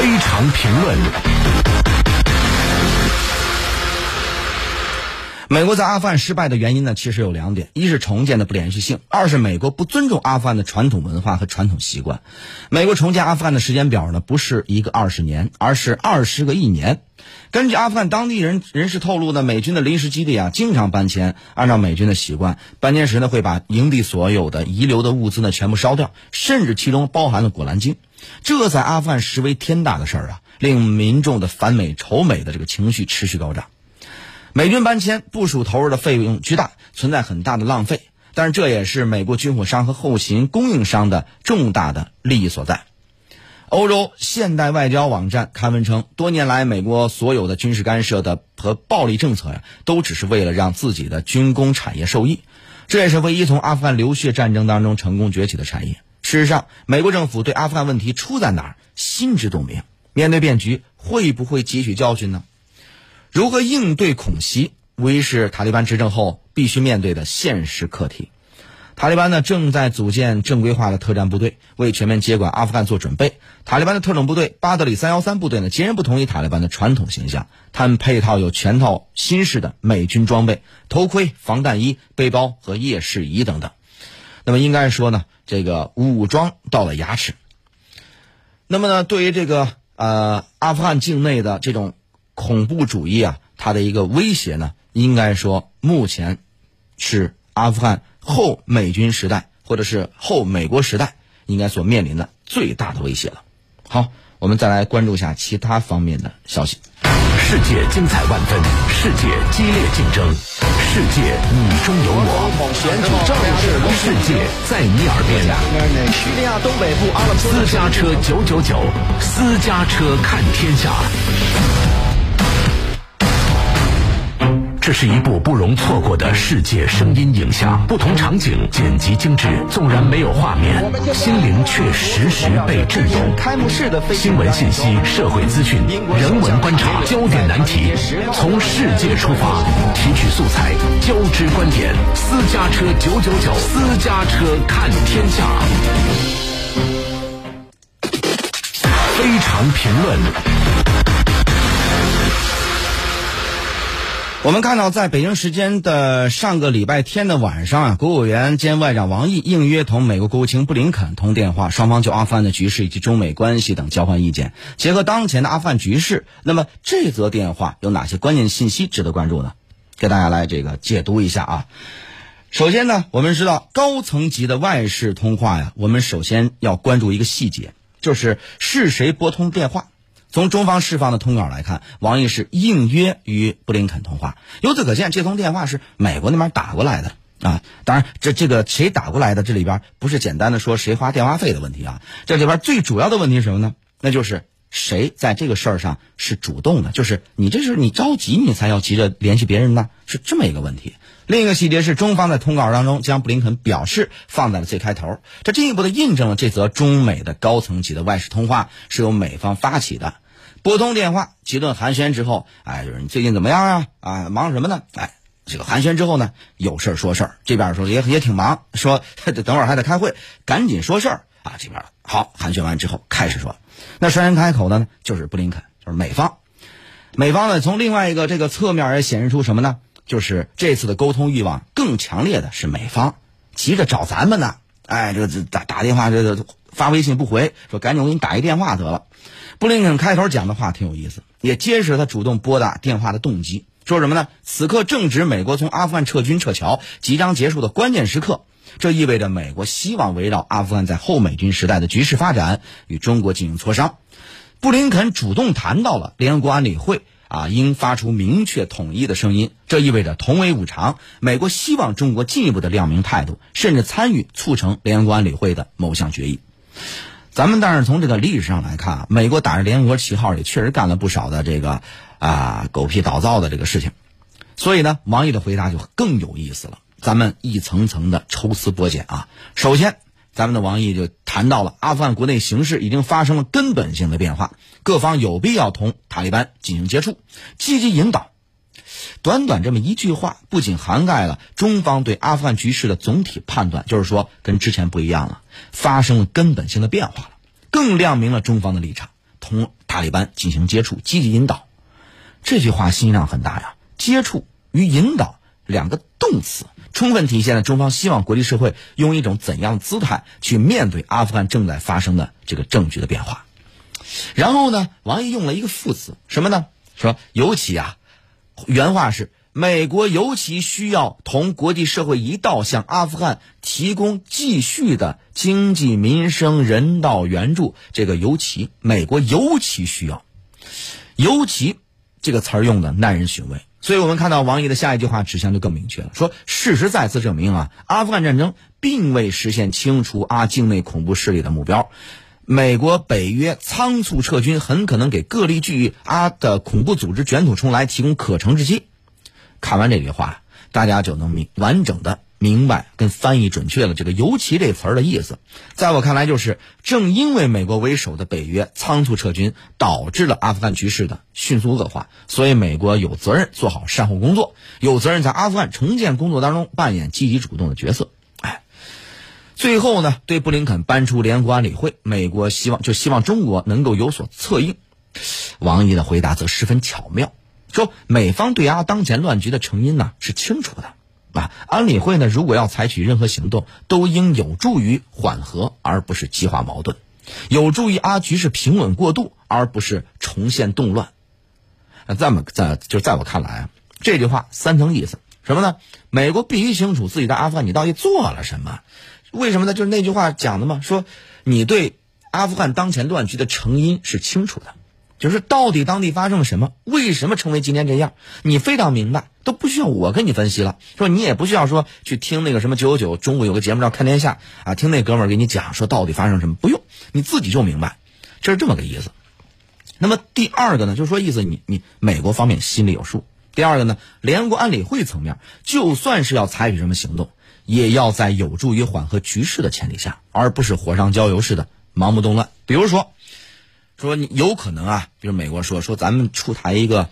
非常评论。美国在阿富汗失败的原因呢，其实有两点：一是重建的不连续性，二是美国不尊重阿富汗的传统文化和传统习惯。美国重建阿富汗的时间表呢，不是一个二十年，而是二十个一年。根据阿富汗当地人人士透露呢，美军的临时基地啊，经常搬迁。按照美军的习惯，搬迁时呢，会把营地所有的遗留的物资呢，全部烧掉，甚至其中包含了《古兰经》。这在阿富汗实为天大的事儿啊，令民众的反美仇美的这个情绪持续高涨。美军搬迁部署投入的费用巨大，存在很大的浪费，但是这也是美国军火商和后勤供应商的重大的利益所在。欧洲现代外交网站刊文称，多年来美国所有的军事干涉的和暴力政策呀，都只是为了让自己的军工产业受益，这也是唯一从阿富汗流血战争当中成功崛起的产业。事实上，美国政府对阿富汗问题出在哪儿，心知肚明。面对变局，会不会汲取教训呢？如何应对恐袭，无疑是塔利班执政后必须面对的现实课题。塔利班呢正在组建正规化的特战部队，为全面接管阿富汗做准备。塔利班的特种部队巴德里三幺三部队呢，截然不同于塔利班的传统形象，他们配套有全套新式的美军装备，头盔、防弹衣、背包和夜视仪等等。那么应该说呢，这个武装到了牙齿。那么呢，对于这个呃阿富汗境内的这种。恐怖主义啊，它的一个威胁呢，应该说目前是阿富汗后美军时代或者是后美国时代应该所面临的最大的威胁了。好，我们再来关注一下其他方面的消息。世界精彩万分，世界激烈竞争，世界你中有我，选举政治，世界在你耳边。叙利亚东北部阿拉斯加车九九九，私家车看天下。这是一部不容错过的世界声音影像，不同场景剪辑精致，纵然没有画面，心灵却时时被震动。开幕式的新闻信息、社会资讯、人文观察、焦点难题，从世界出发，提取素材，交织观点。私家车九九九，私家车看天下。非常评论。我们看到，在北京时间的上个礼拜天的晚上啊，国务委员兼外长王毅应约同美国国务卿布林肯通电话，双方就阿富汗的局势以及中美关系等交换意见。结合当前的阿富汗局势，那么这则电话有哪些关键信息值得关注呢？给大家来这个解读一下啊。首先呢，我们知道高层级的外事通话呀，我们首先要关注一个细节，就是是谁拨通电话。从中方释放的通稿来看，王毅是应约与布林肯通话。由此可见，这通电话是美国那边打过来的啊。当然，这这个谁打过来的，这里边不是简单的说谁花电话费的问题啊。这里边最主要的问题是什么呢？那就是谁在这个事儿上是主动的，就是你这是你着急，你才要急着联系别人呢，是这么一个问题。另一个细节是，中方在通稿当中将布林肯表示放在了最开头，这进一步的印证了这则中美的高层级的外事通话是由美方发起的。拨通电话，几顿寒暄之后，哎，就是你最近怎么样啊？啊，忙什么呢？哎，这个寒暄之后呢，有事儿说事儿，这边说也也挺忙，说 等会儿还得开会，赶紧说事儿啊。这边好，寒暄完之后开始说，那谁先开口的呢？就是布林肯，就是美方。美方呢，从另外一个这个侧面也显示出什么呢？就是这次的沟通欲望更强烈的是美方，急着找咱们呢。哎，这个打打电话，这个发微信不回，说赶紧我给你打一电话得了。布林肯开头讲的话挺有意思，也揭示了他主动拨打电话的动机。说什么呢？此刻正值美国从阿富汗撤军撤侨即将结束的关键时刻，这意味着美国希望围绕阿富汗在后美军时代的局势发展与中国进行磋商。布林肯主动谈到了联合国安理会。啊，应发出明确统一的声音，这意味着同为五常。美国希望中国进一步的亮明态度，甚至参与促成联合国安理会的某项决议。咱们但是从这个历史上来看啊，美国打着联合国旗号也确实干了不少的这个啊狗屁倒灶的这个事情。所以呢，王毅的回答就更有意思了。咱们一层层的抽丝剥茧啊。首先。咱们的王毅就谈到了阿富汗国内形势已经发生了根本性的变化，各方有必要同塔利班进行接触，积极引导。短短这么一句话，不仅涵盖了中方对阿富汗局势的总体判断，就是说跟之前不一样了，发生了根本性的变化了，更亮明了中方的立场，同塔利班进行接触，积极引导。这句话信息量很大呀，接触与引导两个动词，充分体现了中方希望国际社会用一种怎样的姿态去面对阿富汗正在发生的这个政局的变化。然后呢，王毅用了一个副词，什么呢？说尤其啊，原话是美国尤其需要同国际社会一道向阿富汗提供继续的经济、民生、人道援助。这个尤其，美国尤其需要，尤其。这个词儿用的耐人寻味，所以我们看到王毅的下一句话指向就更明确了，说事实再次证明啊，阿富汗战争并未实现清除阿境内恐怖势力的目标，美国北约仓促撤军很可能给各地距阿的恐怖组织卷土重来提供可乘之机。看完这句话，大家就能明完整的。明白跟翻译准确了这个“尤其”这词儿的意思，在我看来就是，正因为美国为首的北约仓促撤军，导致了阿富汗局势的迅速恶化，所以美国有责任做好善后工作，有责任在阿富汗重建工作当中扮演积极主动的角色。哎，最后呢，对布林肯搬出联合国安理会，美国希望就希望中国能够有所策应。王毅的回答则十分巧妙，说美方对阿当前乱局的成因呢是清楚的。啊，安理会呢，如果要采取任何行动，都应有助于缓和，而不是激化矛盾；有助于阿局势平稳过渡，而不是重现动乱。那这么在就在我看来啊，这句话三层意思，什么呢？美国必须清楚自己在阿富汗你到底做了什么？为什么呢？就是那句话讲的嘛，说你对阿富汗当前乱局的成因是清楚的。就是到底当地发生了什么？为什么成为今天这样？你非常明白，都不需要我跟你分析了。说你也不需要说去听那个什么九九九中午有个节目叫《看天下》啊，听那哥们儿给你讲说到底发生什么，不用你自己就明白，这是这么个意思。那么第二个呢，就是说意思你你美国方面心里有数。第二个呢，联合国安理会层面就算是要采取什么行动，也要在有助于缓和局势的前提下，而不是火上浇油似的盲目动乱。比如说。说你有可能啊，比如美国说说咱们出台一个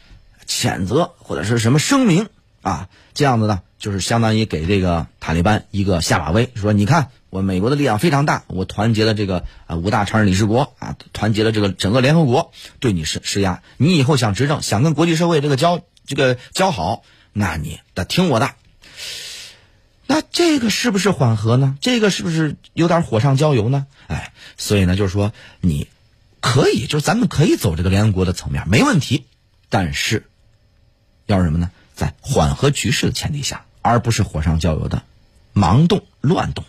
谴责或者是什么声明啊，这样子呢，就是相当于给这个塔利班一个下马威，说你看我美国的力量非常大，我团结了这个啊五大常任理事国啊，团结了这个整个联合国对你施施压，你以后想执政，想跟国际社会这个交这个交好，那你得听我的。那这个是不是缓和呢？这个是不是有点火上浇油呢？哎，所以呢，就是说你。可以，就是咱们可以走这个联合国的层面，没问题。但是，要什么呢？在缓和局势的前提下，而不是火上浇油的盲动乱动。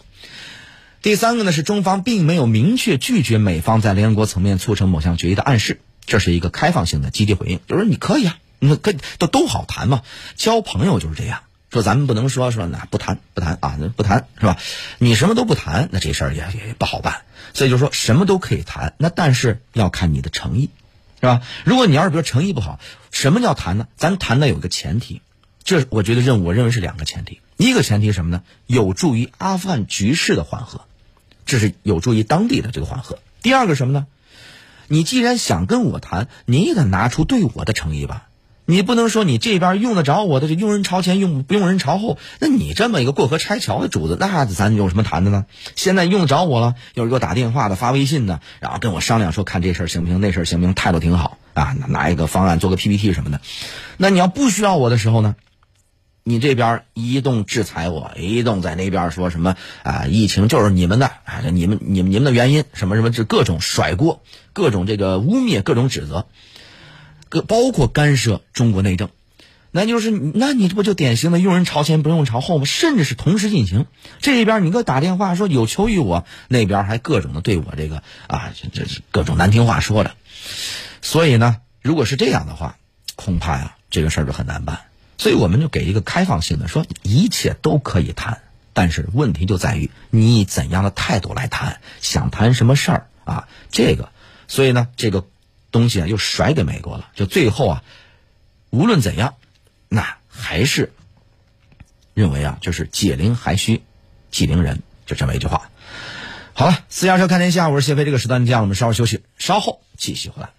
第三个呢，是中方并没有明确拒绝美方在联合国层面促成某项决议的暗示，这是一个开放性的积极回应，就是你可以啊，那跟都都好谈嘛，交朋友就是这样。说咱们不能说说那不谈不谈啊，那不谈是吧？你什么都不谈，那这事儿也也不好办。所以就说什么都可以谈，那但是要看你的诚意，是吧？如果你要是比如诚意不好，什么叫谈呢？咱谈的有个前提，这我觉得任务我认为是两个前提。一个前提什么呢？有助于阿富汗局势的缓和，这是有助于当地的这个缓和。第二个什么呢？你既然想跟我谈，你也得拿出对我的诚意吧。你不能说你这边用得着我的，就用人朝前，用不用人朝后？那你这么一个过河拆桥的主子，那咱有什么谈的呢？现在用得着我了，又是给我打电话的、发微信的，然后跟我商量说看这事儿行不行，那事儿行不行，态度挺好啊，拿一个方案做个 PPT 什么的。那你要不需要我的时候呢？你这边一动制裁我，一动在那边说什么啊？疫情就是你们的啊，你们、你们、你们的原因，什么什么，这各种甩锅，各种这个污蔑，各种指责。个包括干涉中国内政，那就是那你这不就典型的用人朝前不用朝后吗？甚至是同时进行。这边你给我打电话说有求于我，那边还各种的对我这个啊，这这各种难听话说的。所以呢，如果是这样的话，恐怕呀这个事儿就很难办。所以我们就给一个开放性的，说一切都可以谈，但是问题就在于你以怎样的态度来谈，想谈什么事儿啊？这个，所以呢，这个。东西啊，又甩给美国了。就最后啊，无论怎样，那还是认为啊，就是解铃还需系铃人，就这么一句话。好了，私家车看天下，我是谢飞。这个时段这样，我们稍后休息，稍后继续回来。